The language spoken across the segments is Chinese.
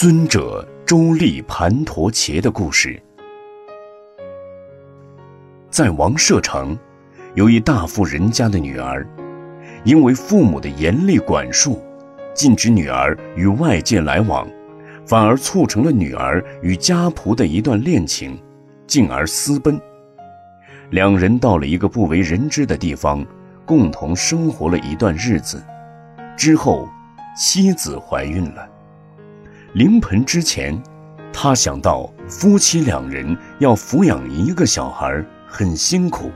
尊者周利盘陀伽的故事。在王舍城，有一大富人家的女儿，因为父母的严厉管束，禁止女儿与外界来往，反而促成了女儿与家仆的一段恋情，进而私奔。两人到了一个不为人知的地方，共同生活了一段日子，之后，妻子怀孕了。临盆之前，他想到夫妻两人要抚养一个小孩很辛苦，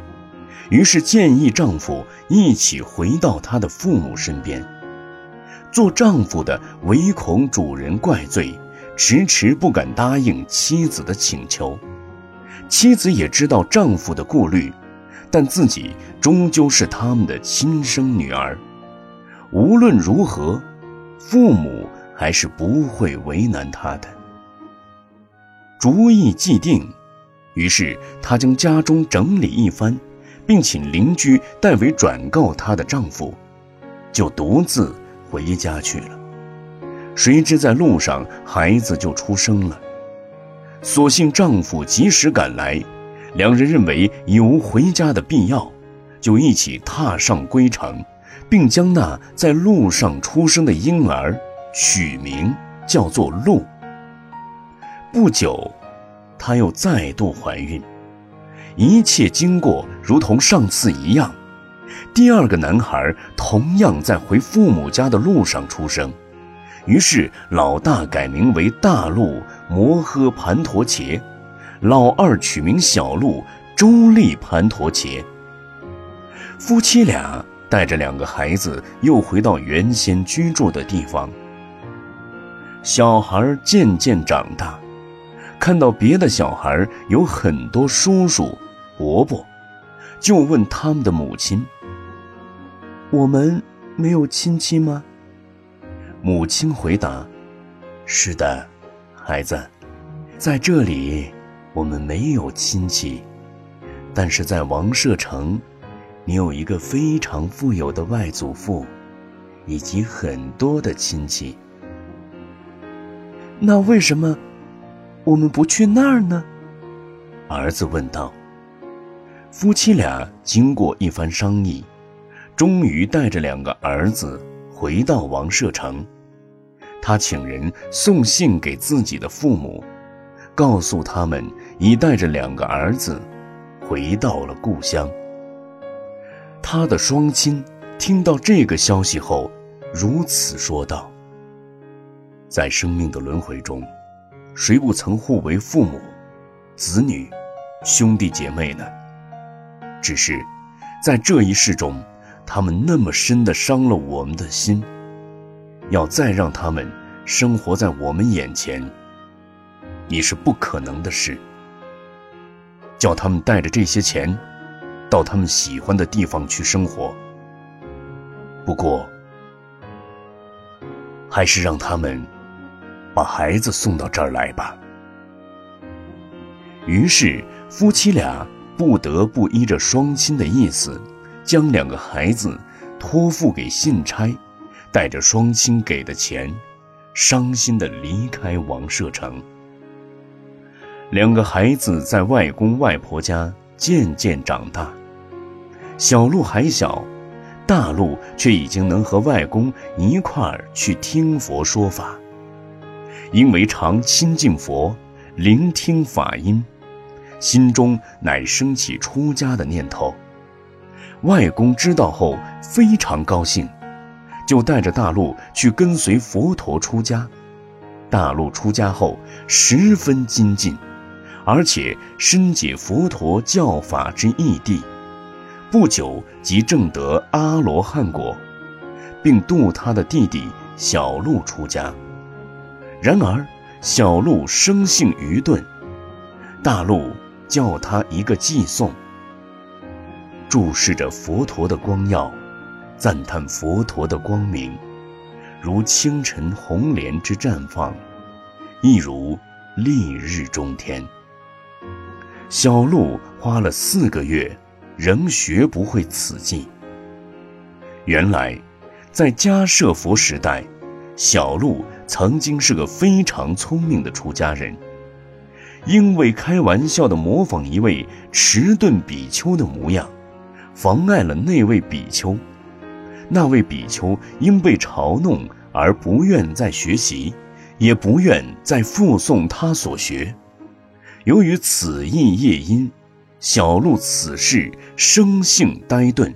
于是建议丈夫一起回到他的父母身边。做丈夫的唯恐主人怪罪，迟迟不敢答应妻子的请求。妻子也知道丈夫的顾虑，但自己终究是他们的亲生女儿，无论如何，父母还是不会为难她的。主意既定，于是她将家中整理一番，并请邻居代为转告她的丈夫，就独自回家去了。谁知在路上，孩子就出生了。所幸丈夫及时赶来，两人认为有回家的必要，就一起踏上归程，并将那在路上出生的婴儿取名叫做路。不久，她又再度怀孕，一切经过如同上次一样，第二个男孩同样在回父母家的路上出生。于是，老大改名为大陆摩诃盘陀伽，老二取名小陆周利盘陀伽。夫妻俩带着两个孩子又回到原先居住的地方。小孩渐渐长大，看到别的小孩有很多叔叔、伯伯，就问他们的母亲：“我们没有亲戚吗？”母亲回答：“是的，孩子，在这里我们没有亲戚，但是在王舍城，你有一个非常富有的外祖父，以及很多的亲戚。那为什么我们不去那儿呢？”儿子问道。夫妻俩经过一番商议，终于带着两个儿子回到王舍城。他请人送信给自己的父母，告诉他们已带着两个儿子回到了故乡。他的双亲听到这个消息后，如此说道：“在生命的轮回中，谁不曾互为父母、子女、兄弟姐妹呢？只是，在这一世中，他们那么深的伤了我们的心。”要再让他们生活在我们眼前，你是不可能的事。叫他们带着这些钱，到他们喜欢的地方去生活。不过，还是让他们把孩子送到这儿来吧。于是，夫妻俩不得不依着双亲的意思，将两个孩子托付给信差。带着双亲给的钱，伤心地离开王舍城。两个孩子在外公外婆家渐渐长大，小鹿还小，大鹿却已经能和外公一块儿去听佛说法。因为常亲近佛，聆听法音，心中乃升起出家的念头。外公知道后非常高兴。就带着大陆去跟随佛陀出家。大陆出家后十分精进，而且深解佛陀教法之义谛，不久即证得阿罗汉果，并度他的弟弟小鹿出家。然而小鹿生性愚钝，大鹿叫他一个寄送，注视着佛陀的光耀。赞叹佛陀的光明，如清晨红莲之绽放，亦如丽日中天。小鹿花了四个月，仍学不会此技。原来，在迦舍佛时代，小鹿曾经是个非常聪明的出家人，因为开玩笑的模仿一位迟钝比丘的模样，妨碍了那位比丘。那位比丘因被嘲弄而不愿再学习，也不愿再复诵他所学。由于此意业因，小鹿此事生性呆钝，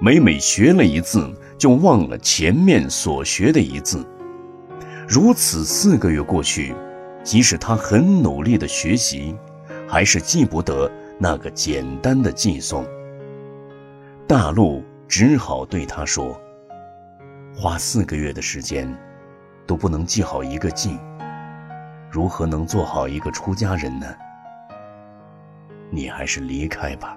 每每学了一字，就忘了前面所学的一字。如此四个月过去，即使他很努力的学习，还是记不得那个简单的寄送。大陆。只好对他说：“花四个月的时间，都不能记好一个记，如何能做好一个出家人呢？你还是离开吧。”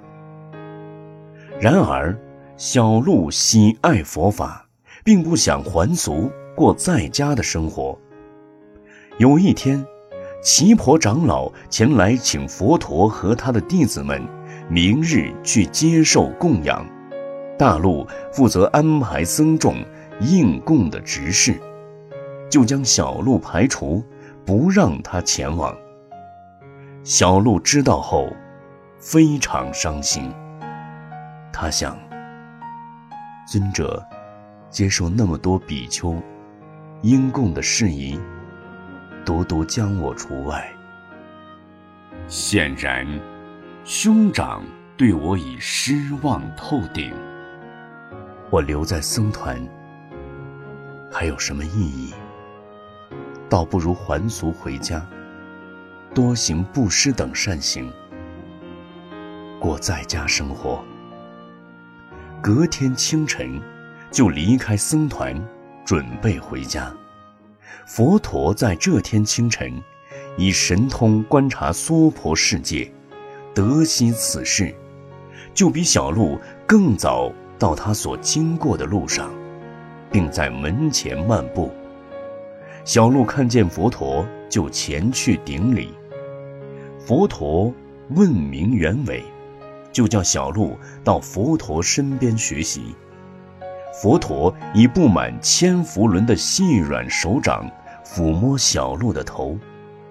然而，小鹿喜爱佛法，并不想还俗过在家的生活。有一天，奇婆长老前来请佛陀和他的弟子们明日去接受供养。大陆负责安排僧众应供的执事，就将小鹿排除，不让他前往。小鹿知道后，非常伤心。他想：尊者接受那么多比丘应供的事宜，独独将我除外。显然，兄长对我已失望透顶。我留在僧团还有什么意义？倒不如还俗回家，多行布施等善行，过在家生活。隔天清晨，就离开僧团，准备回家。佛陀在这天清晨，以神通观察娑婆世界，得悉此事，就比小鹿更早。到他所经过的路上，并在门前漫步。小鹿看见佛陀，就前去顶礼。佛陀问明原委，就叫小鹿到佛陀身边学习。佛陀以布满千佛轮的细软手掌抚摸小鹿的头，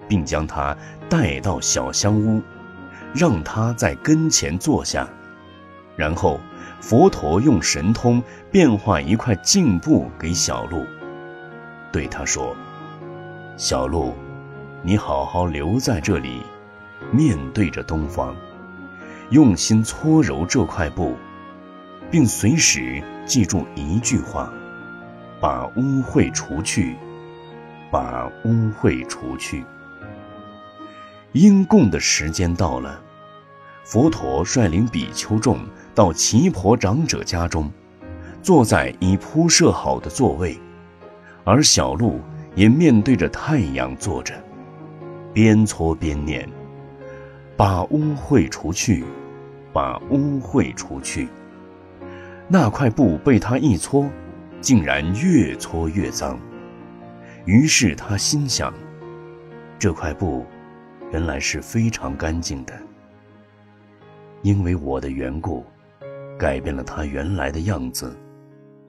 并将它带到小香屋，让它在跟前坐下，然后。佛陀用神通变化一块净布给小鹿，对他说：“小鹿，你好好留在这里，面对着东方，用心搓揉这块布，并随时记住一句话：把污秽除去，把污秽除去。”因供的时间到了，佛陀率领比丘众。到奇婆长者家中，坐在已铺设好的座位，而小鹿也面对着太阳坐着，边搓边念：“把污秽除去，把污秽除去。”那块布被他一搓，竟然越搓越脏。于是他心想：这块布原来是非常干净的，因为我的缘故。改变了他原来的样子，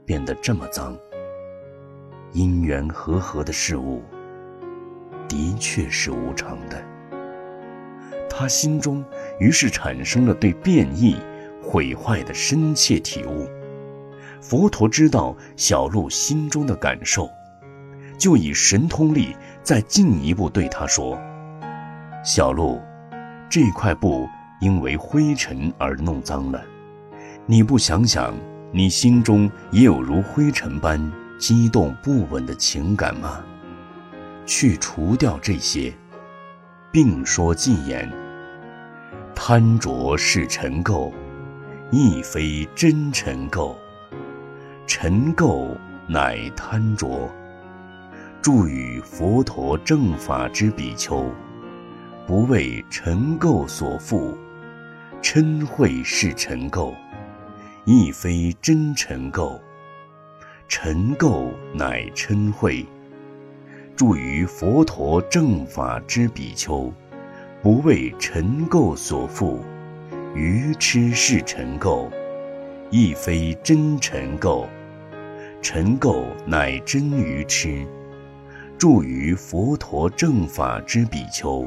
变得这么脏。因缘和合的事物，的确是无常的。他心中于是产生了对变异、毁坏的深切体悟。佛陀知道小鹿心中的感受，就以神通力再进一步对他说：“小鹿，这块布因为灰尘而弄脏了。”你不想想，你心中也有如灰尘般激动不稳的情感吗？去除掉这些，并说禁言：贪着是尘垢，亦非真尘垢。尘垢乃贪着。著与佛陀正法之比丘，不为尘垢所缚，嗔恚是尘垢。亦非真尘垢，尘垢乃嗔恚。住于佛陀正法之比丘，不为尘垢所缚，愚痴是尘垢，亦非真尘垢。尘垢乃真愚痴。住于佛陀正法之比丘，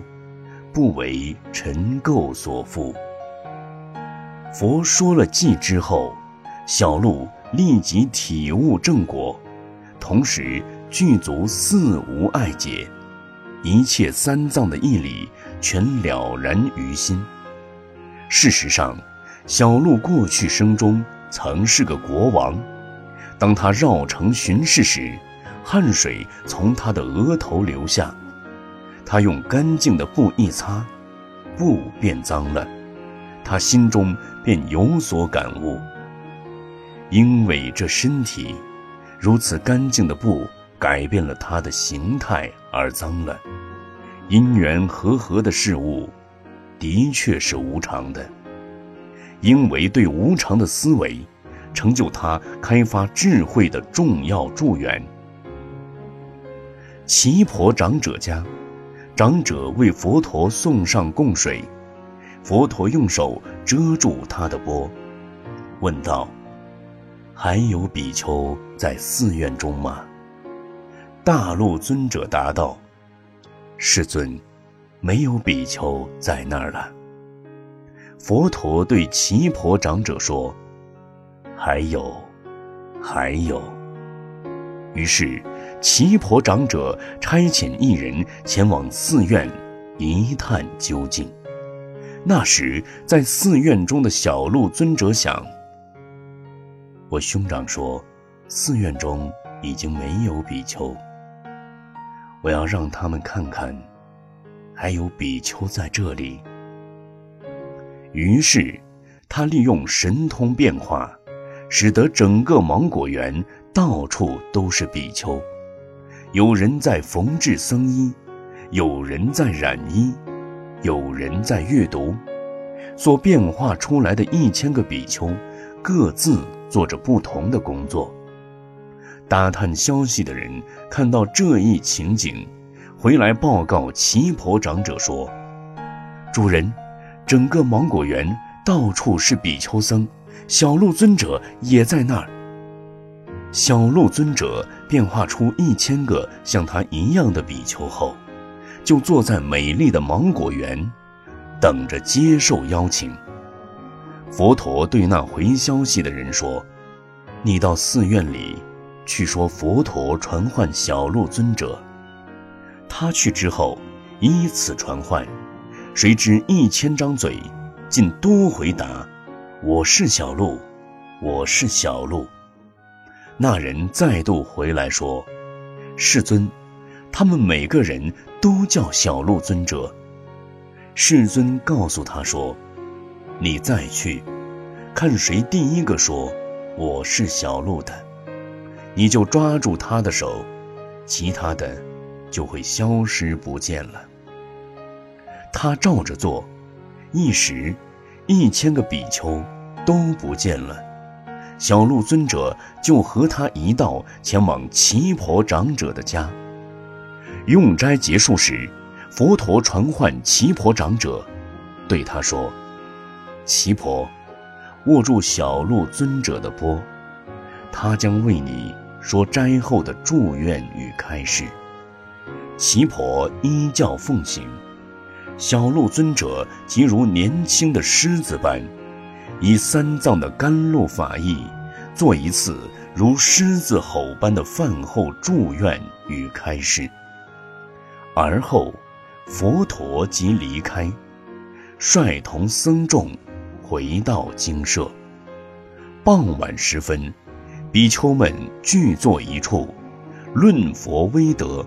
不为尘垢所缚。佛说了偈之后，小鹿立即体悟正果，同时具足四无碍解，一切三藏的义理全了然于心。事实上，小鹿过去生中曾是个国王，当他绕城巡视时。汗水从他的额头流下，他用干净的布一擦，布变脏了。他心中便有所感悟，因为这身体如此干净的布改变了他的形态而脏了。因缘和合的事物，的确是无常的。因为对无常的思维，成就他开发智慧的重要助缘。奇婆长者家，长者为佛陀送上供水，佛陀用手遮住他的钵，问道：“还有比丘在寺院中吗？”大陆尊者答道：“世尊，没有比丘在那儿了。”佛陀对奇婆长者说：“还有，还有。”于是。奇婆长者差遣一人前往寺院，一探究竟。那时，在寺院中的小鹿尊者想：我兄长说，寺院中已经没有比丘。我要让他们看看，还有比丘在这里。于是，他利用神通变化，使得整个芒果园到处都是比丘。有人在缝制僧衣，有人在染衣，有人在阅读，所变化出来的一千个比丘，各自做着不同的工作。打探消息的人看到这一情景，回来报告奇婆长者说：“主人，整个芒果园到处是比丘僧，小鹿尊者也在那儿。”小鹿尊者变化出一千个像他一样的比丘后，就坐在美丽的芒果园，等着接受邀请。佛陀对那回消息的人说：“你到寺院里去说，佛陀传唤小鹿尊者。他去之后，依次传唤，谁知一千张嘴，竟多回答：‘我是小鹿，我是小鹿。’”那人再度回来说：“世尊，他们每个人都叫小鹿尊者。”世尊告诉他说：“你再去，看谁第一个说我是小鹿的，你就抓住他的手，其他的就会消失不见了。”他照着做，一时，一千个比丘都不见了。小鹿尊者就和他一道前往奇婆长者的家。用斋结束时，佛陀传唤奇婆长者，对他说：“奇婆，握住小鹿尊者的钵，他将为你说斋后的祝愿与开示。”奇婆依教奉行，小鹿尊者即如年轻的狮子般。以三藏的甘露法义，做一次如狮子吼般的饭后祝愿与开示。而后，佛陀即离开，率同僧众回到精舍。傍晚时分，比丘们聚坐一处，论佛威德。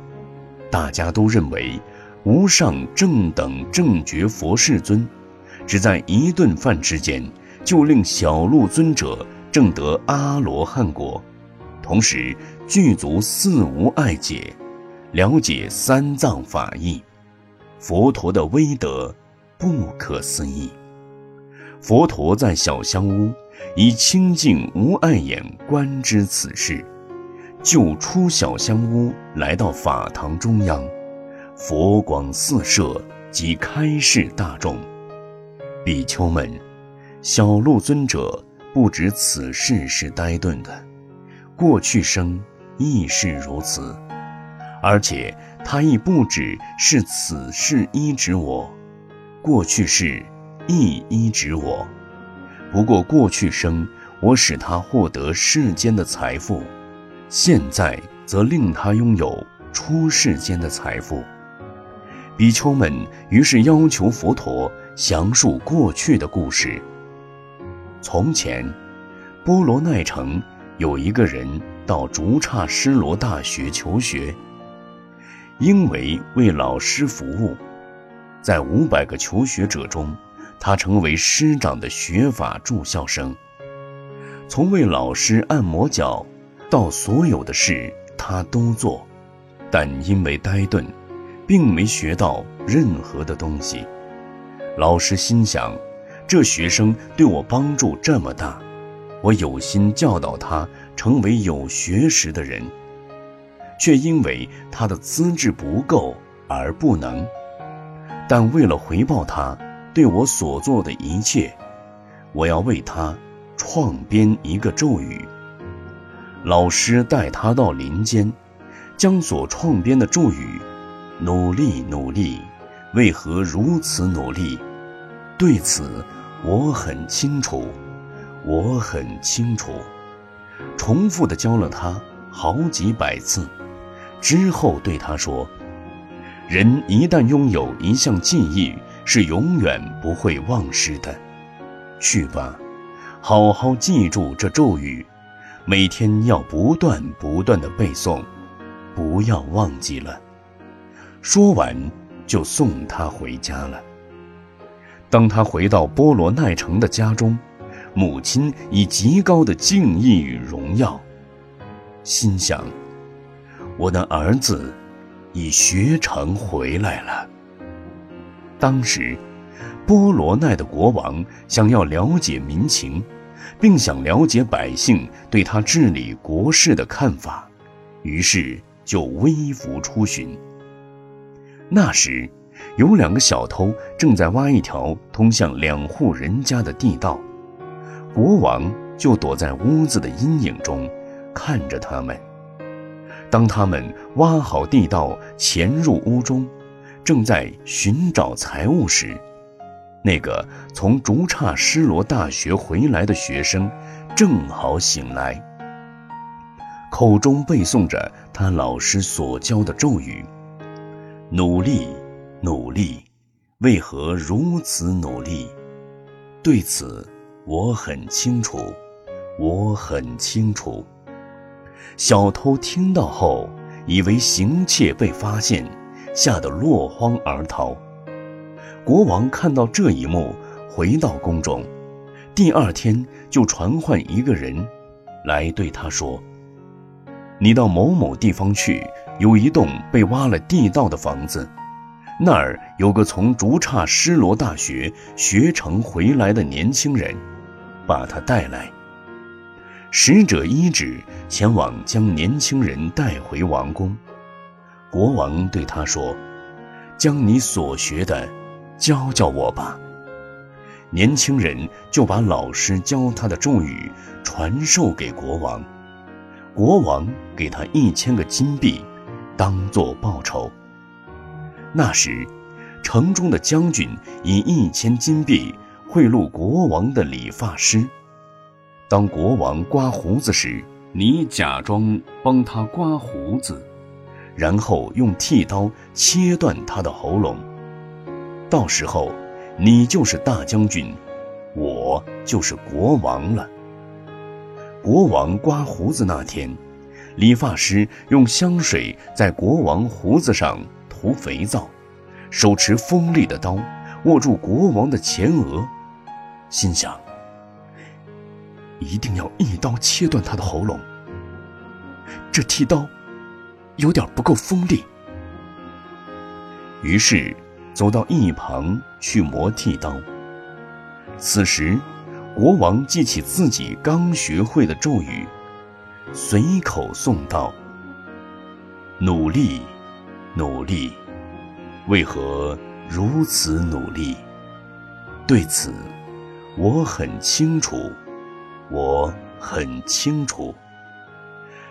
大家都认为，无上正等正觉佛世尊，只在一顿饭之间。就令小鹿尊者证得阿罗汉果，同时具足四无碍解，了解三藏法义。佛陀的威德不可思议。佛陀在小香屋以清净无碍眼观之此事，就出小香屋来到法堂中央，佛光四射，即开示大众，比丘们。小鹿尊者不知此事是呆顿的，过去生亦是如此，而且他亦不只是此事医治我，过去世亦医治我。不过过去生，我使他获得世间的财富，现在则令他拥有出世间的财富。比丘们于是要求佛陀详述过去的故事。从前，波罗奈城有一个人到竹刹施罗大学求学，因为为老师服务，在五百个求学者中。他成为师长的学法住校生，从为老师按摩脚，到所有的事他都做，但因为呆钝，并没学到任何的东西。老师心想，这学生对我帮助这么大，我有心教导他成为有学识的人，却因为他的资质不够而不能。但为了回报他。对我所做的一切，我要为他创编一个咒语。老师带他到林间，将所创编的咒语“努力努力”，为何如此努力？对此，我很清楚，我很清楚。重复的教了他好几百次，之后对他说：“人一旦拥有一项技艺。”是永远不会忘失的。去吧，好好记住这咒语，每天要不断不断的背诵，不要忘记了。说完，就送他回家了。当他回到波罗奈城的家中，母亲以极高的敬意与荣耀，心想：我的儿子已学成回来了。当时，波罗奈的国王想要了解民情，并想了解百姓对他治理国事的看法，于是就微服出巡。那时，有两个小偷正在挖一条通向两户人家的地道，国王就躲在屋子的阴影中，看着他们。当他们挖好地道，潜入屋中。正在寻找财物时，那个从竹刹施罗大学回来的学生正好醒来，口中背诵着他老师所教的咒语：“努力，努力，为何如此努力？”对此，我很清楚，我很清楚。小偷听到后，以为行窃被发现。吓得落荒而逃。国王看到这一幕，回到宫中，第二天就传唤一个人，来对他说：“你到某某地方去，有一栋被挖了地道的房子，那儿有个从竹刹施罗大学学成回来的年轻人，把他带来。”使者依旨前往，将年轻人带回王宫。国王对他说：“将你所学的教教我吧。”年轻人就把老师教他的咒语传授给国王。国王给他一千个金币，当做报酬。那时，城中的将军以一千金币贿赂国王的理发师。当国王刮胡子时，你假装帮他刮胡子。然后用剃刀切断他的喉咙，到时候你就是大将军，我就是国王了。国王刮胡子那天，理发师用香水在国王胡子上涂肥皂，手持锋利的刀，握住国王的前额，心想：一定要一刀切断他的喉咙。这剃刀。有点不够锋利，于是走到一旁去磨剃刀。此时，国王记起自己刚学会的咒语，随口诵道：“努力，努力，为何如此努力？”对此，我很清楚，我很清楚。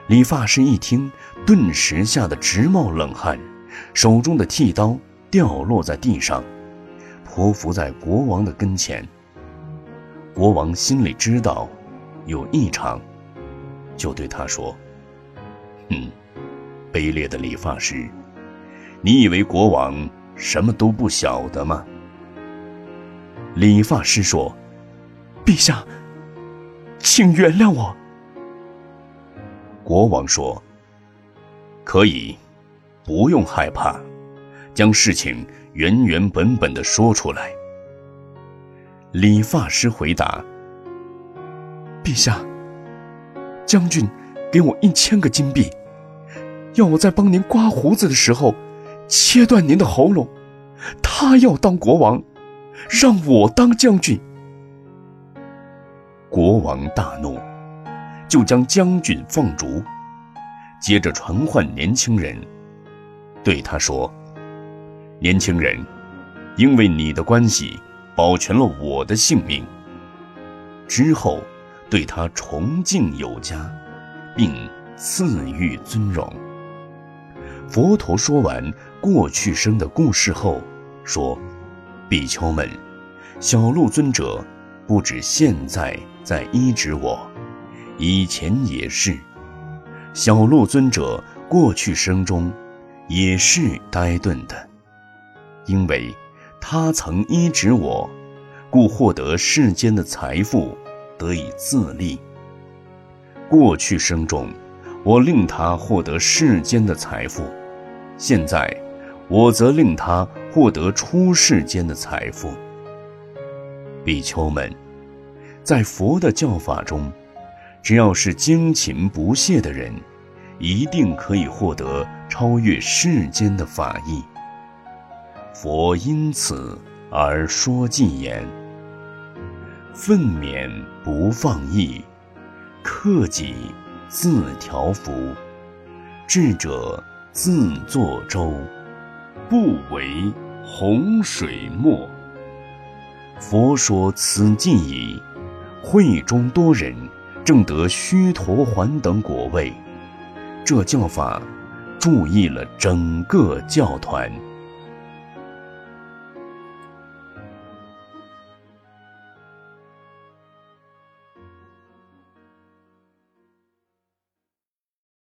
理发师一听，顿时吓得直冒冷汗，手中的剃刀掉落在地上，匍匐在国王的跟前。国王心里知道有异常，就对他说：“哼，卑劣的理发师，你以为国王什么都不晓得吗？”理发师说：“陛下，请原谅我。”国王说：“可以，不用害怕，将事情原原本本的说出来。”理发师回答：“陛下，将军给我一千个金币，要我在帮您刮胡子的时候切断您的喉咙。他要当国王，让我当将军。”国王大怒，就将将军放逐，接着传唤年轻人，对他说：“年轻人，因为你的关系。”保全了我的性命。之后，对他崇敬有加，并赐予尊荣。佛陀说完过去生的故事后，说：“比丘们，小鹿尊者不止现在在医治我，以前也是。小鹿尊者过去生中也是呆钝的，因为。”他曾医治我，故获得世间的财富，得以自立。过去生中，我令他获得世间的财富；现在，我则令他获得出世间的财富。比丘们，在佛的教法中，只要是精勤不懈的人，一定可以获得超越世间的法益。佛因此而说偈言：“愤勉不放逸，克己自调伏。智者自作舟，不为洪水没。”佛说此偈已，会中多人正得须陀洹等果位。这教法，注意了整个教团。